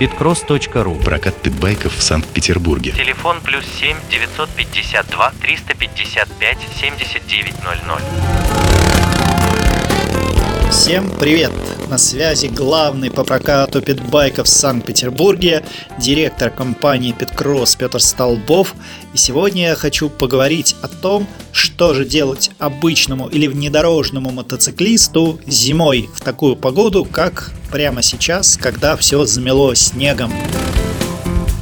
Питкросс.ру Прокат питбайков в Санкт-Петербурге. Телефон плюс 7 952 355 7900. Всем привет! На связи главный по прокату питбайков в Санкт-Петербурге, директор компании Питкросс Петр Столбов. И сегодня я хочу поговорить о том, что же делать обычному или внедорожному мотоциклисту зимой в такую погоду, как прямо сейчас, когда все замело снегом.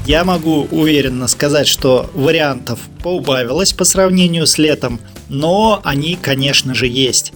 Я могу уверенно сказать, что вариантов поубавилось по сравнению с летом, но они, конечно же, есть.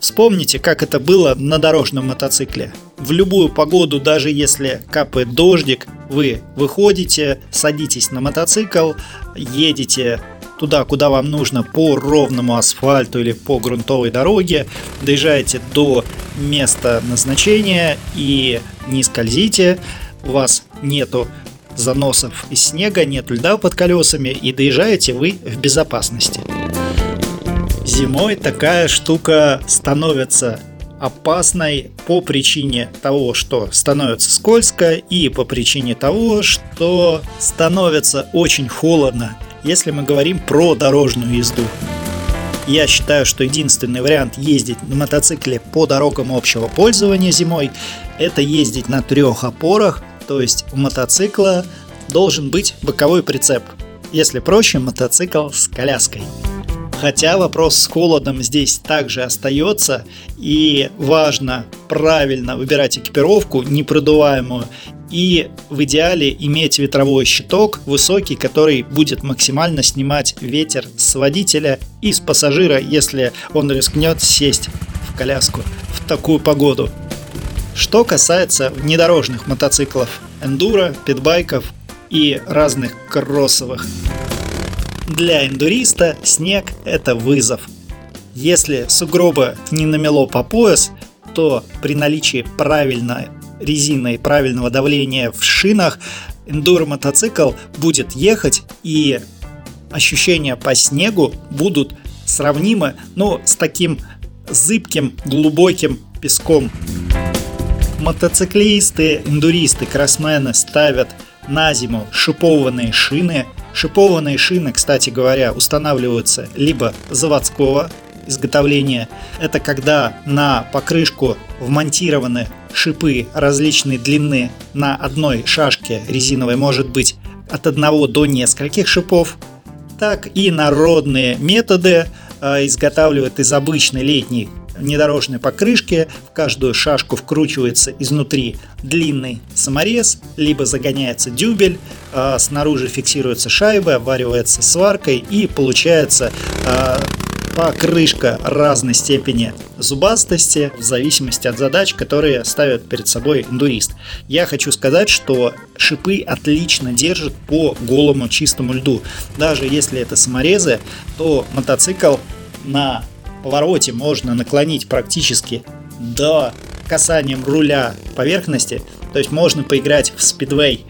Вспомните, как это было на дорожном мотоцикле. В любую погоду, даже если капает дождик, вы выходите, садитесь на мотоцикл, едете туда, куда вам нужно по ровному асфальту или по грунтовой дороге, доезжаете до места назначения и не скользите, у вас нету заносов из снега, нет льда под колесами и доезжаете вы в безопасности. Зимой такая штука становится опасной по причине того, что становится скользко и по причине того, что становится очень холодно, если мы говорим про дорожную езду. Я считаю, что единственный вариант ездить на мотоцикле по дорогам общего пользования зимой – это ездить на трех опорах, то есть у мотоцикла должен быть боковой прицеп. Если проще, мотоцикл с коляской. Хотя вопрос с холодом здесь также остается, и важно правильно выбирать экипировку, непродуваемую, и в идеале иметь ветровой щиток высокий, который будет максимально снимать ветер с водителя и с пассажира, если он рискнет сесть в коляску в такую погоду. Что касается внедорожных мотоциклов, эндуро, питбайков и разных кроссовых для эндуриста снег – это вызов. Если сугроба не намело по пояс, то при наличии правильной резины и правильного давления в шинах эндуро-мотоцикл будет ехать и ощущения по снегу будут сравнимы, но с таким зыбким, глубоким песком. Мотоциклисты, эндуристы, кроссмены ставят на зиму шипованные шины – Шипованные шины, кстати говоря, устанавливаются либо заводского изготовления. Это когда на покрышку вмонтированы шипы различной длины на одной шашке резиновой может быть от одного до нескольких шипов. Так и народные методы э, изготавливают из обычной летней внедорожной покрышке в каждую шашку вкручивается изнутри длинный саморез, либо загоняется дюбель, а снаружи фиксируется шайба, обваривается сваркой и получается а, покрышка разной степени зубастости в зависимости от задач, которые ставят перед собой эндурист. Я хочу сказать, что шипы отлично держат по голому чистому льду. Даже если это саморезы, то мотоцикл на повороте можно наклонить практически до касанием руля поверхности, то есть можно поиграть в спидвей.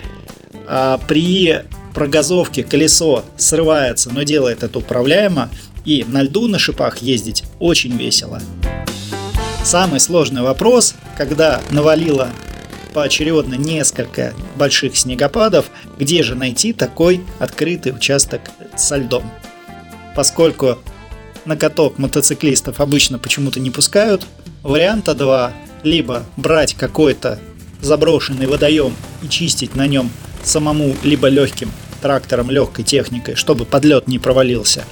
А при прогазовке колесо срывается, но делает это управляемо, и на льду на шипах ездить очень весело. Самый сложный вопрос, когда навалило поочередно несколько больших снегопадов, где же найти такой открытый участок со льдом. Поскольку на каток мотоциклистов обычно почему-то не пускают. Варианта два. Либо брать какой-то заброшенный водоем и чистить на нем самому либо легким трактором, легкой техникой, чтобы подлет не провалился,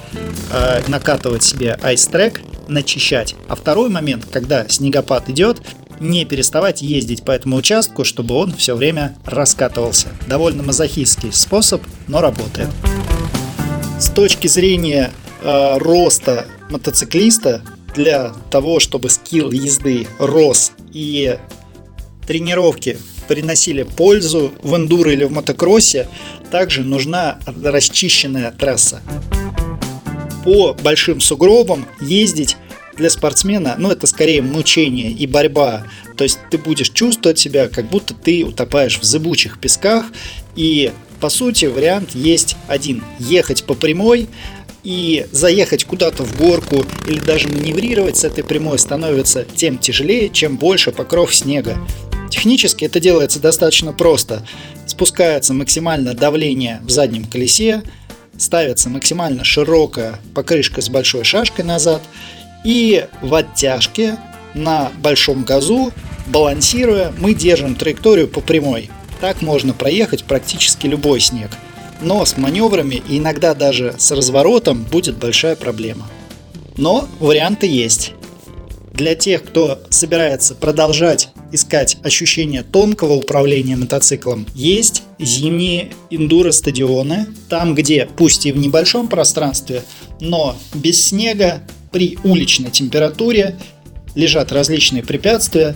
э, накатывать себе айстрек, начищать. А второй момент, когда снегопад идет, не переставать ездить по этому участку, чтобы он все время раскатывался. Довольно мазохистский способ, но работает. С точки зрения э, роста мотоциклиста, для того, чтобы скилл езды рос и тренировки приносили пользу в эндуро или в мотокроссе, также нужна расчищенная трасса. По большим сугробам ездить для спортсмена, ну это скорее мучение и борьба. То есть ты будешь чувствовать себя, как будто ты утопаешь в зыбучих песках. И по сути вариант есть один. Ехать по прямой, и заехать куда-то в горку или даже маневрировать с этой прямой становится тем тяжелее, чем больше покров снега. Технически это делается достаточно просто. Спускается максимальное давление в заднем колесе, ставится максимально широкая покрышка с большой шашкой назад, и в оттяжке на большом газу, балансируя, мы держим траекторию по прямой. Так можно проехать практически любой снег. Но с маневрами и иногда даже с разворотом будет большая проблема. Но варианты есть. Для тех, кто собирается продолжать искать ощущение тонкого управления мотоциклом, есть зимние эндуро-стадионы, там, где, пусть и в небольшом пространстве, но без снега, при уличной температуре лежат различные препятствия,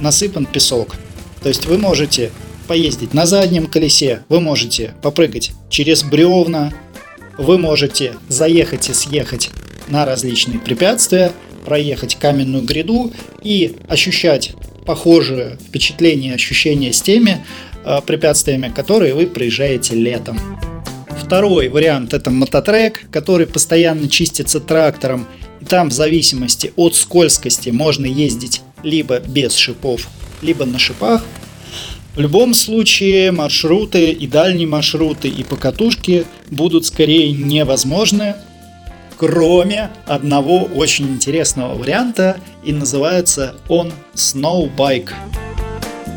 насыпан песок. То есть вы можете поездить на заднем колесе, вы можете попрыгать через бревна, вы можете заехать и съехать на различные препятствия, проехать каменную гряду и ощущать похожее впечатление, ощущение с теми э, препятствиями, которые вы проезжаете летом. Второй вариант это мототрек, который постоянно чистится трактором, и там в зависимости от скользкости можно ездить либо без шипов, либо на шипах. В любом случае маршруты и дальние маршруты и покатушки будут скорее невозможны, кроме одного очень интересного варианта, и называется он Snowbike.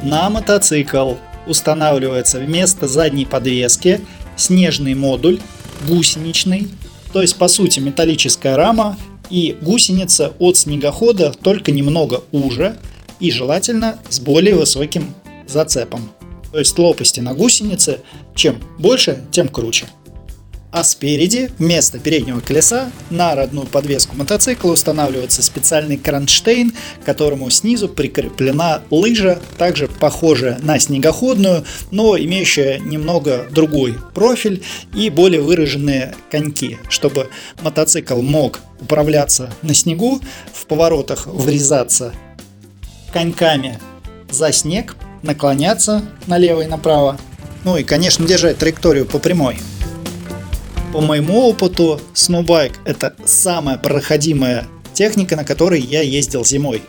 На мотоцикл устанавливается вместо задней подвески снежный модуль, гусеничный, то есть по сути металлическая рама и гусеница от снегохода только немного уже и желательно с более высоким зацепом. То есть лопасти на гусенице. Чем больше, тем круче. А спереди, вместо переднего колеса, на родную подвеску мотоцикла устанавливается специальный кронштейн, к которому снизу прикреплена лыжа, также похожая на снегоходную, но имеющая немного другой профиль и более выраженные коньки, чтобы мотоцикл мог управляться на снегу, в поворотах врезаться коньками за снег, наклоняться налево и направо, ну и, конечно, держать траекторию по прямой. По моему опыту, сноубайк – это самая проходимая техника, на которой я ездил зимой.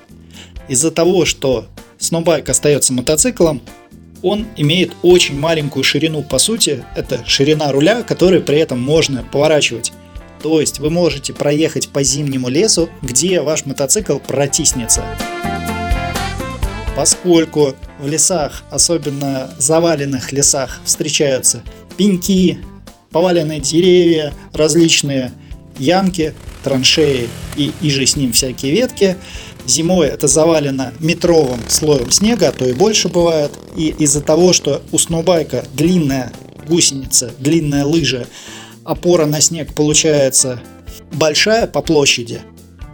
Из-за того, что сноубайк остается мотоциклом, он имеет очень маленькую ширину, по сути, это ширина руля, который при этом можно поворачивать. То есть вы можете проехать по зимнему лесу, где ваш мотоцикл протиснется. Поскольку в лесах, особенно заваленных лесах, встречаются пеньки, поваленные деревья, различные ямки, траншеи и, и же с ним всякие ветки. Зимой это завалено метровым слоем снега, а то и больше бывает. И из-за того, что у сноубайка длинная гусеница, длинная лыжа, опора на снег получается большая по площади,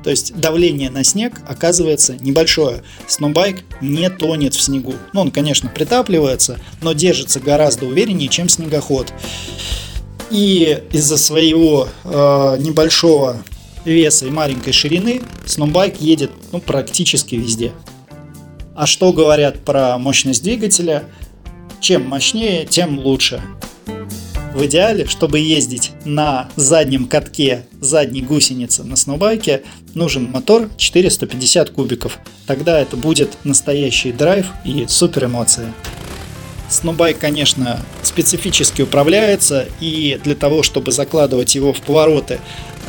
то есть давление на снег оказывается небольшое. Сноубайк не тонет в снегу. Ну, он, конечно, притапливается, но держится гораздо увереннее, чем снегоход. И из-за своего э, небольшого веса и маленькой ширины сноубайк едет ну, практически везде. А что говорят про мощность двигателя? Чем мощнее, тем лучше. В идеале, чтобы ездить на заднем катке задней гусеницы на сноубайке, нужен мотор 450 кубиков. Тогда это будет настоящий драйв и супер эмоции. Сноубайк, конечно, специфически управляется, и для того, чтобы закладывать его в повороты,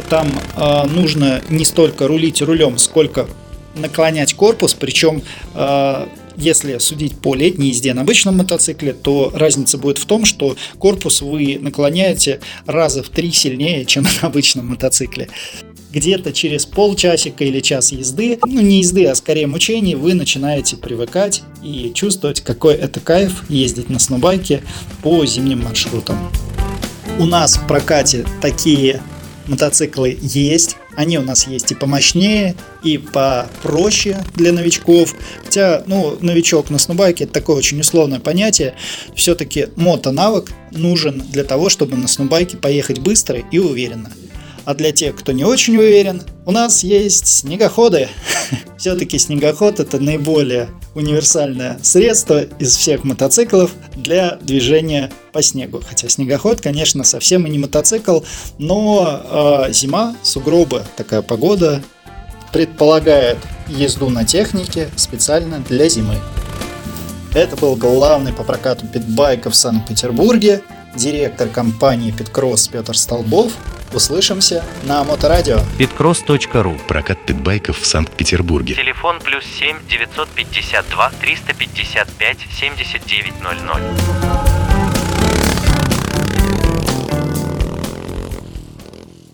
там э, нужно не столько рулить рулем, сколько наклонять корпус, причем э, если судить по летней езде на обычном мотоцикле, то разница будет в том, что корпус вы наклоняете раза в три сильнее, чем на обычном мотоцикле где-то через полчасика или час езды, ну не езды, а скорее мучений, вы начинаете привыкать и чувствовать, какой это кайф ездить на сноубайке по зимним маршрутам. У нас в прокате такие мотоциклы есть. Они у нас есть и помощнее, и попроще для новичков. Хотя, ну, новичок на сноубайке это такое очень условное понятие. Все-таки мотонавык нужен для того, чтобы на сноубайке поехать быстро и уверенно. А для тех, кто не очень уверен, у нас есть снегоходы. Все-таки снегоход это наиболее универсальное средство из всех мотоциклов для движения по снегу. Хотя снегоход, конечно, совсем и не мотоцикл, но э, зима, сугробы, такая погода предполагает езду на технике специально для зимы. Это был главный по прокату питбайков в Санкт-Петербурге, директор компании Питкросс Петр Столбов. Услышимся на Моторадио. Питкросс.ру Прокат питбайков в Санкт-Петербурге. Телефон плюс 7 952 355 7900.